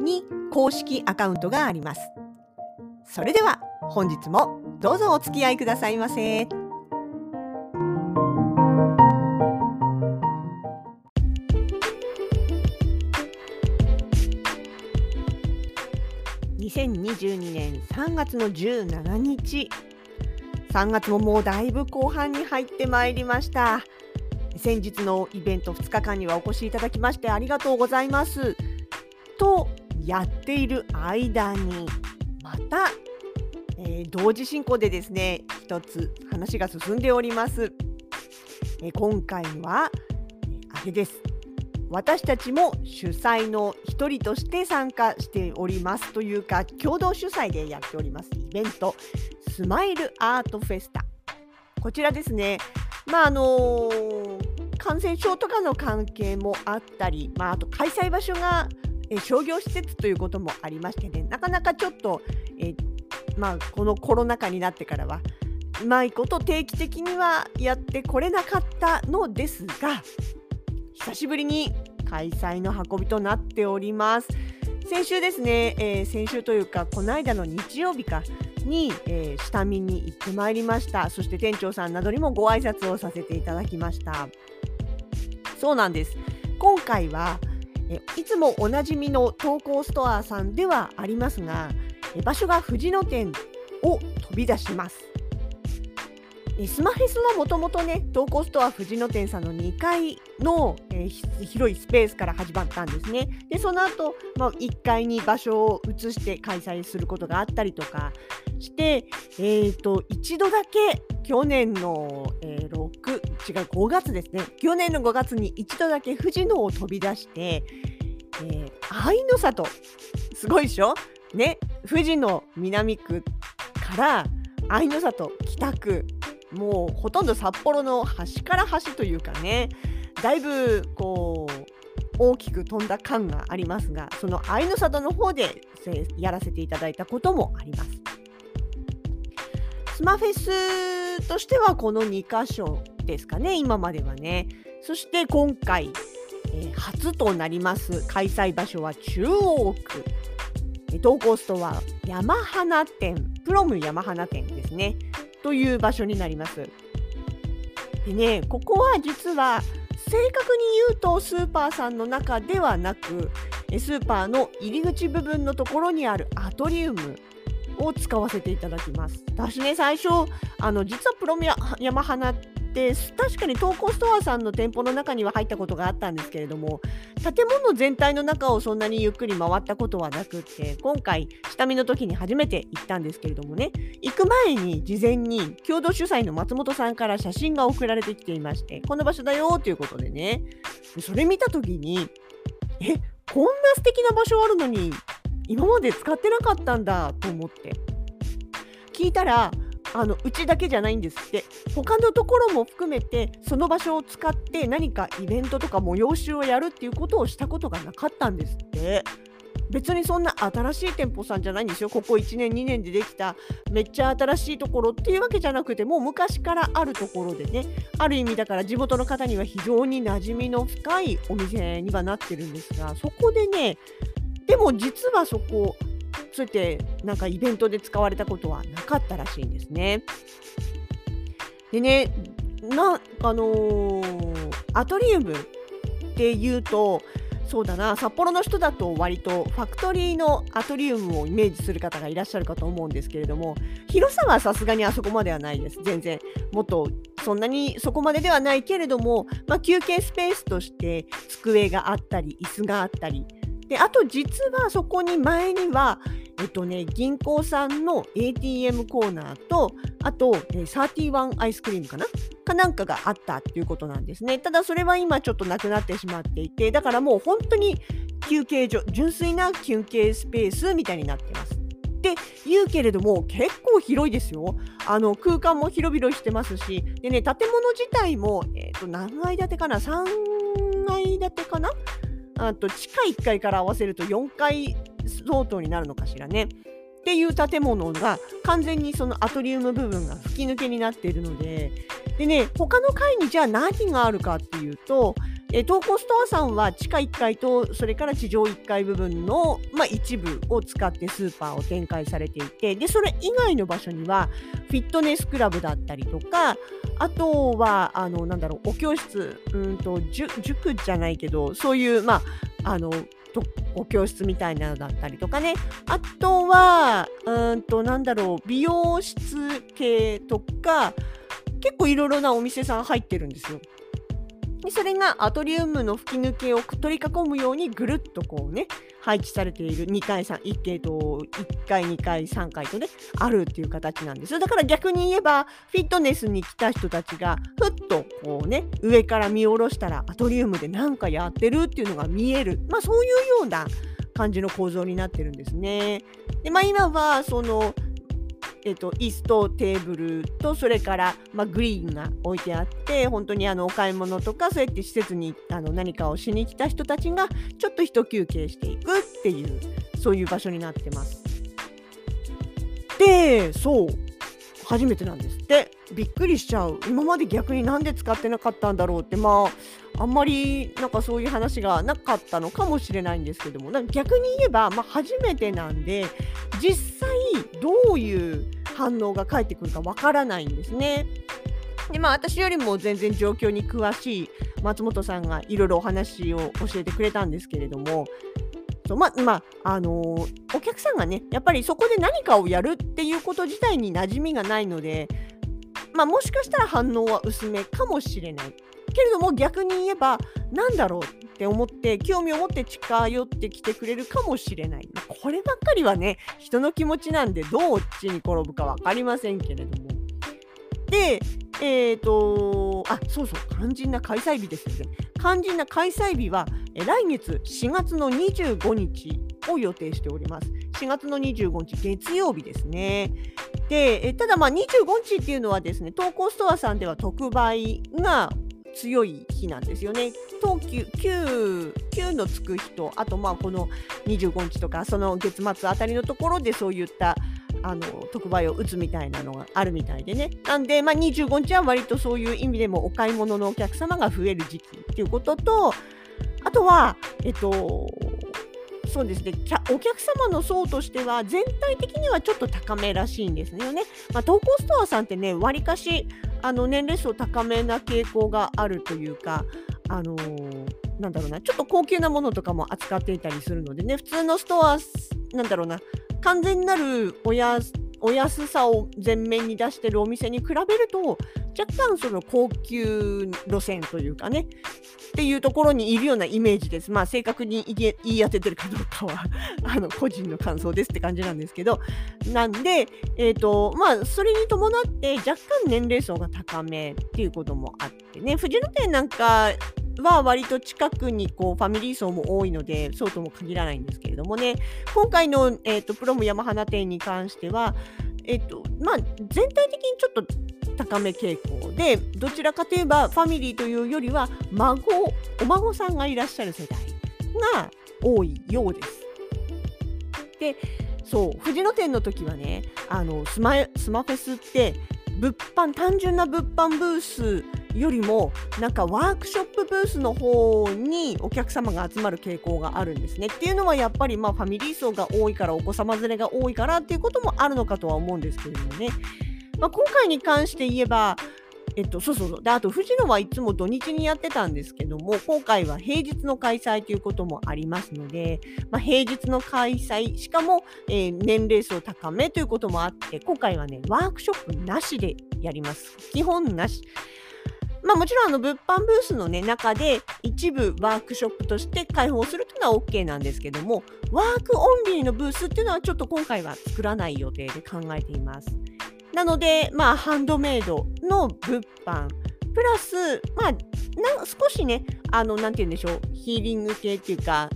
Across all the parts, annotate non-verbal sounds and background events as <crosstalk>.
に公式アカウントがあります。それでは本日もどうぞお付き合いくださいませ。2022年3月の17日3月ももうだいぶ後半に入ってまいりました。先日のイベント2日間にはお越しいただきましてありがとうございます。とっている間にまた、えー、同時進行でですね一つ話が進んでおります、えー、今回はあれです。私たちも主催の一人として参加しておりますというか共同主催でやっております。イベントスマイルアートフェスタ。こちらですね。まああのー、感染症とかの関係もあったり、まあ、あと開催場所がえ商業施設ということもありましてねなかなかちょっと、えまあ、このコロナ禍になってからはうまいこと定期的にはやってこれなかったのですが久しぶりに開催の運びとなっております。先週ですね、えー、先週というか、この間の日曜日かに、えー、下見に行ってまいりました。そして店長さんなどにもご挨拶をさせていただきました。そうなんです。今回は、いつもおなじみの投稿ストアさんではありますが、場所が藤野店を飛び出します。スマフェスはもともとね、投稿ストア藤野店さんの2階の、えー、広いスペースから始まったんですね。で、その後、まあ、1階に場所を移して開催することがあったりとかして、えーと、一度だけ去年の、えー、違う、5月ですね。去年の5月に一度だけ藤野を飛び出して、えー、愛の里、すごいでしょ？ね、富士の南区から愛の里北区。もうほとんど札幌の端から端というかね。だいぶこう大きく飛んだ感がありますがその愛の里の方でやらせていただいたこともあります。スマフェスとしてはこの2箇所ですかね今まではねそして今回、えー、初となります開催場所は中央区投稿ストア山花店プロム山花店ですねという場所になります。でね、ここは実は正確に言うとスーパーさんの中ではなくスーパーの入り口部分のところにあるアトリウムを使わせていただきます。私ね最初あの実はプロミア山花で確かに投稿ストアさんの店舗の中には入ったことがあったんですけれども建物全体の中をそんなにゆっくり回ったことはなくって今回下見の時に初めて行ったんですけれどもね行く前に事前に共同主催の松本さんから写真が送られてきていましてこの場所だよということでねそれ見た時にえこんな素敵な場所あるのに今まで使ってなかったんだと思って。聞いたらあのうちだけじゃないんですって。他のところも含めてその場所を使って何かイベントとか催しをやるっていうことをしたことがなかったんですって。別にそんな新しい店舗さんじゃないんですよ。ここ1年2年でできためっちゃ新しいところっていうわけじゃなくてもう昔からあるところでねある意味だから地元の方には非常に馴染みの深いお店にはなってるんですがそこでねでも実はそこそうやってなんかイベントで使われたことはなかったらしいんですね。でね、な、あのー、アトリウムっていうと、そうだな、札幌の人だと割とファクトリーのアトリウムをイメージする方がいらっしゃるかと思うんですけれども、広さはさすがにあそこまではないです。全然。もっとそんなにそこまでではないけれども、まあ、休憩スペースとして机があったり、椅子があったり、であと実はそこに前には、っとね、銀行さんの ATM コーナーとあと、え31アイスクリームかな？かなんかがあったっていうことなんですね。ただそれは今ちょっとなくなってしまっていてだからもう本当に休憩所純粋な休憩スペースみたいになってます。って言うけれども結構広いですよ。あの空間も広々してますしでね建物自体も、えーと、何階建てかな？3階建てかな？あと地下1階から合わせると4階相当になるのかしらね。っていう建物が完全にそのアトリウム部分が吹き抜けになっているのででね他の階にじゃあ何があるかっていうとえ東高ストアさんは地下1階とそれから地上1階部分の、まあ、一部を使ってスーパーを展開されていてでそれ以外の場所にはフィットネスクラブだったりとかあとはあのなんだろうお教室うんと塾じゃないけどそういうまああのお教室みたいなのだったりとかねあとはうんとなんだろう美容室系とか結構いろいろなお店さん入ってるんですよ。でそれがアトリウムの吹き抜けを取り囲むようにぐるっとこうね配置されている2階3 1階と1階2階3階とねあるっていう形なんですだから逆に言えばフィットネスに来た人たちがふっとこうね上から見下ろしたらアトリウムで何かやってるっていうのが見えるまあそういうような感じの構造になってるんですね。でまあ今はそのえーと、椅子とテーブルとそれから、まあ、グリーンが置いてあって本当にあのお買い物とかそうやって施設にあの何かをしに来た人たちがちょっと一休憩していくっていうそういう場所になってます。でそう初めてなんですってびっくりしちゃう今まで逆になんで使ってなかったんだろうってまああんまりなんかそういう話がなかったのかもしれないんですけども逆に言えば、まあ、初めてなんで実際どういう反応が返ってくるかわからないんですね。でまあ、私よりも全然状況に詳しい松本さんがいろいろお話を教えてくれたんですけれどもままあの、お客さんがねやっぱりそこで何かをやるっていうこと自体に馴染みがないので、まあ、もしかしたら反応は薄めかもしれないけれども逆に言えば何だろうって思って興味を持って近寄ってきてくれるかもしれないこればっかりはね人の気持ちなんでどう地に転ぶか分かりませんけれどもでえ、ー、とあそうそう肝心な開催日ですよね肝心な開催日は来月4月の25日を予定しております。4月の25日月曜日ですね。で、えただまあ25日っていうのはですね、投稿ストアさんでは特売が強い日なんですよね。東急 9, 9のつく日と、あとまあこの25日とか、その月末あたりのところでそういったあの特売を打つみたいなのがあるみたいでね。なんで、まあ、25日は割とそういう意味でもお買い物のお客様が増える時期っていうことと、あとは、えっと、そうですね、お客様の層としては全体的にはちょっと高めらしいんですよね。まあ、投稿ストアさんってね、わりかしあの年齢層高めな傾向があるというか、あのー、なんだろうな、ちょっと高級なものとかも扱っていたりするのでね、普通のストア、なんだろうな、完全なるお安お安さを前面に出してるお店に比べると若干その高級路線というかねっていうところにいるようなイメージです。まあ正確に言い当ててるかどうかは <laughs> あの個人の感想ですって感じなんですけどなんで、えーとまあ、それに伴って若干年齢層が高めっていうこともあってね藤野店なんかは割と近くにこうファミリー層も多いのでそうとも限らないんですけれどもね今回の、えーと、プロム山花店に関しては、えーとまあ、全体的にちょっと高め傾向でどちらかといえばファミリーというよりは孫お孫さんがいらっしゃる世代が多いようです。でそう藤野店の時はねあのスマスマフェスって物販単純な物販ブースよりもなんかワークショップブースの方にお客様が集まる傾向があるんですね。っていうのはやっぱりまあファミリー層が多いからお子様連れが多いからっていうこともあるのかとは思うんですけれどもね。まあ、今回に関して言えば、えっと、そうそうそう。で、あと、藤野はいつも土日にやってたんですけども、今回は平日の開催ということもありますので、まあ、平日の開催、しかも、えー、年齢層高めということもあって、今回はね、ワークショップなしでやります。基本なし。まあ、もちろんあの物販ブースの、ね、中で一部ワークショップとして開放するというのは OK なんですけどもワークオンリーのブースっていうのはちょっと今回は作らない予定で考えています。なので、まあ、ハンドメイドの物販、プラス、まあ、少しね、あの、なんて言うんでしょう、ヒーリング系っていうか、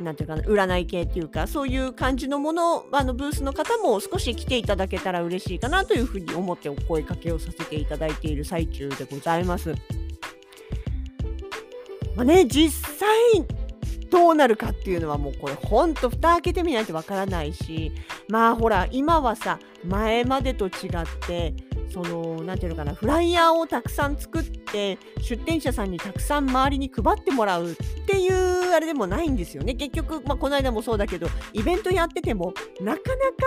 なんていうかな占い系っていうかそういう感じのものあのブースの方も少し来ていただけたら嬉しいかなというふうに思ってお声かけをさせていただいている最中でございます。まあね、実際どうなるかっていうのはもうこれほんと蓋開けてみないとわからないしまあほら今はさ前までと違ってその何て言うのかなフライヤーをたくさん作って出店者さんにたくさん周りに配ってもらうっていうあれでもないんですよね結局、まあ、この間もそうだけどイベントやっててもなか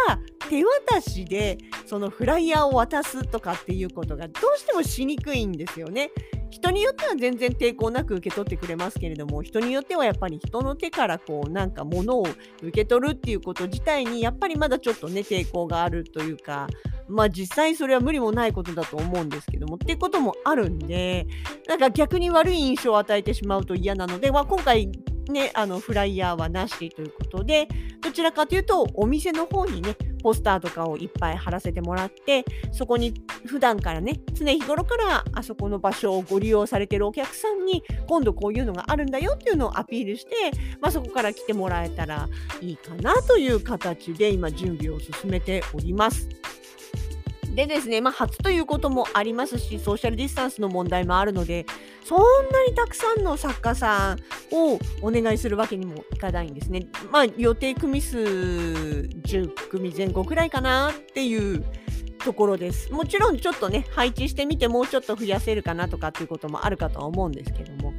なか手渡しでそのフライヤーを渡すとかっていうことがどうしてもしにくいんですよね。人によっては全然抵抗なく受け取ってくれますけれども人によってはやっぱり人の手からこうなんか物を受け取るっていうこと自体にやっぱりまだちょっとね抵抗があるというかまあ実際それは無理もないことだと思うんですけどもっていうこともあるんでなんか逆に悪い印象を与えてしまうと嫌なので、まあ、今回ね、あのフライヤーはなしということでどちらかというとお店の方にねポスターとかをいっぱい貼らせてもらってそこに普段からね常日頃からあそこの場所をご利用されてるお客さんに今度こういうのがあるんだよっていうのをアピールして、まあ、そこから来てもらえたらいいかなという形で今準備を進めております。でですね、まあ、初ということもありますし、ソーシャルディスタンスの問題もあるので、そんなにたくさんの作家さんをお願いするわけにもいかないんですね。まあ、予定組数10組前後くらいかなっていうところです。もちろんちょっとね、配置してみてもうちょっと増やせるかなとかっていうこともあるかとは思うんですけども。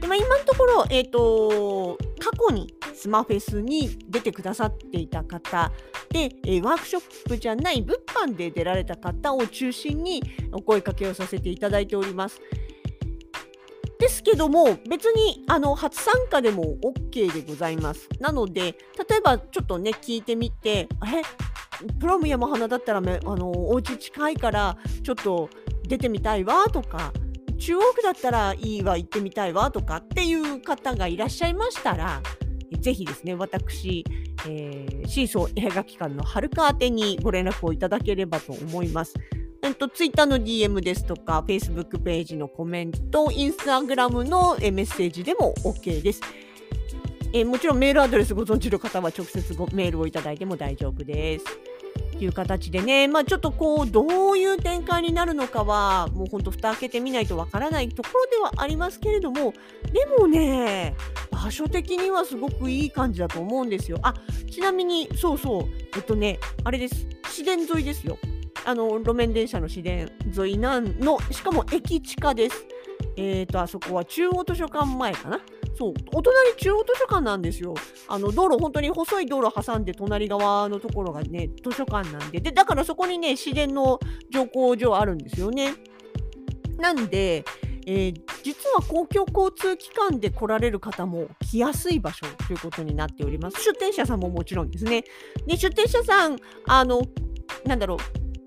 でまあ、今のところ、え、ー、と、過去にスマフェスに出てくださっていた方で、え、ワークショップじゃない物販で出られた方を中心にお声かけをさせていただいております。ですけども別にあの初参加でも OK でございます。なので例えばちょっとね聞いてみてえプロム山花だったらめあのお家近いからちょっと出てみたいわとか中央区だったらいいわ行ってみたいわとかっていう方がいらっしゃいましたらぜひですね私、えー、シーソー映画機関の春川宛てにご連絡をいただければと思います。えっと、ツイッターの DM ですとか、Facebook ページのコメント、Instagram のメッセージでも OK です。えもちろんメールアドレスご存知の方は直接ごメールをいただいても大丈夫です。という形でね、まあ、ちょっとこうどういう展開になるのかはもうほんと蓋開けてみないとわからないところではありますけれどもでもね場所的にはすごくいい感じだと思うんですよ。あちなみにそうそうえっとねあれです市電沿いですよ。あの路面電車の市電沿いなんのしかも駅地下です。えっ、ー、とあそこは中央図書館前かな。そう、お隣中央図書館なんですよ。あの道路、本当に細い道路挟んで隣側のところがね、図書館なんで、でだからそこにね、自然の乗降所あるんですよね。なんで、えー、実は公共交通機関で来られる方も来やすい場所ということになっております。出店者さんももちろんですね。で出店者さん、あの、なんだろう、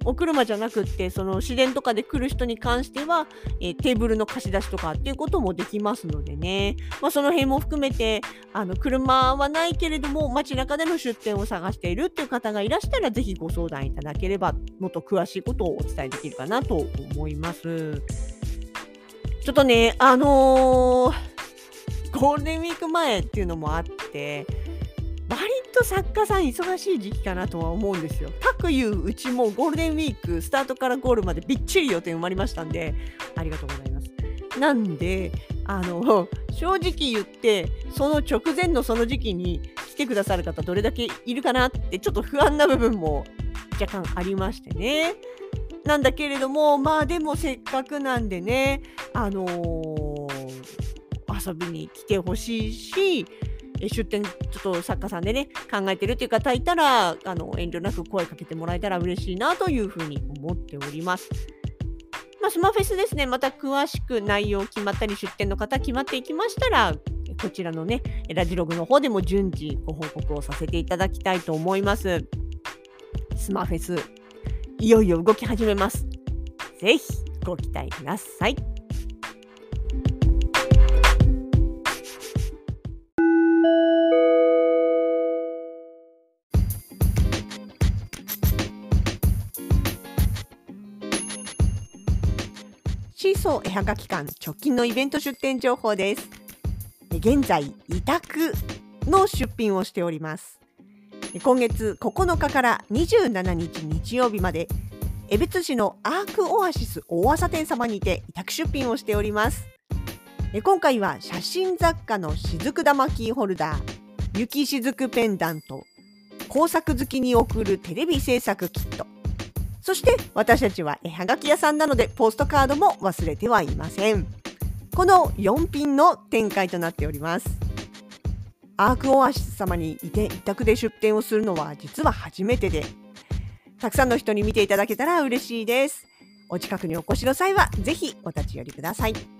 お車じゃなくってその市電とかで来る人に関しては、えー、テーブルの貸し出しとかっていうこともできますのでね、まあ、その辺も含めてあの車はないけれども街中での出店を探しているっていう方がいらしたらぜひご相談いただければもっと詳しいことをお伝えできるかなと思います。ちょっとねあのー、ゴールデンウィーク前っていうのもあって割と作家さん忙しい時期かなとは思うんですよ。かくいううちもゴールデンウィークスタートからゴールまでびっちり予定埋まりましたんでありがとうございます。なんであの正直言ってその直前のその時期に来てくださる方どれだけいるかなってちょっと不安な部分も若干ありましてね。なんだけれどもまあでもせっかくなんでねあのー、遊びに来てほしいし出店ちょっと作家さんでね考えてるっていう方いたらあの遠慮なく声かけてもらえたら嬉しいなというふうに思っております。まあ、スマフェスですね、また詳しく内容決まったり、出店の方決まっていきましたら、こちらのね、ラジログの方でも順次ご報告をさせていただきたいと思います。スマフェス、いよいよ動き始めます。ぜひご期待ください。シーソー絵はがき館直近のイベント出店情報です。現在委託の出品をしております。今月9日から27日日曜日まで江別市のアークオアシス大朝店様にて委託出品をしております。今回は写真雑貨の雫玉キーホルダー雪雫ペンダント工作好きに送るテレビ制作キット。そして私たちは絵はがき屋さんなのでポストカードも忘れてはいませんこの4品の展開となっておりますアークオアシス様にいて委託で出店をするのは実は初めてでたくさんの人に見ていただけたら嬉しいです。お近くにお越しの際はぜひお立ち寄りください。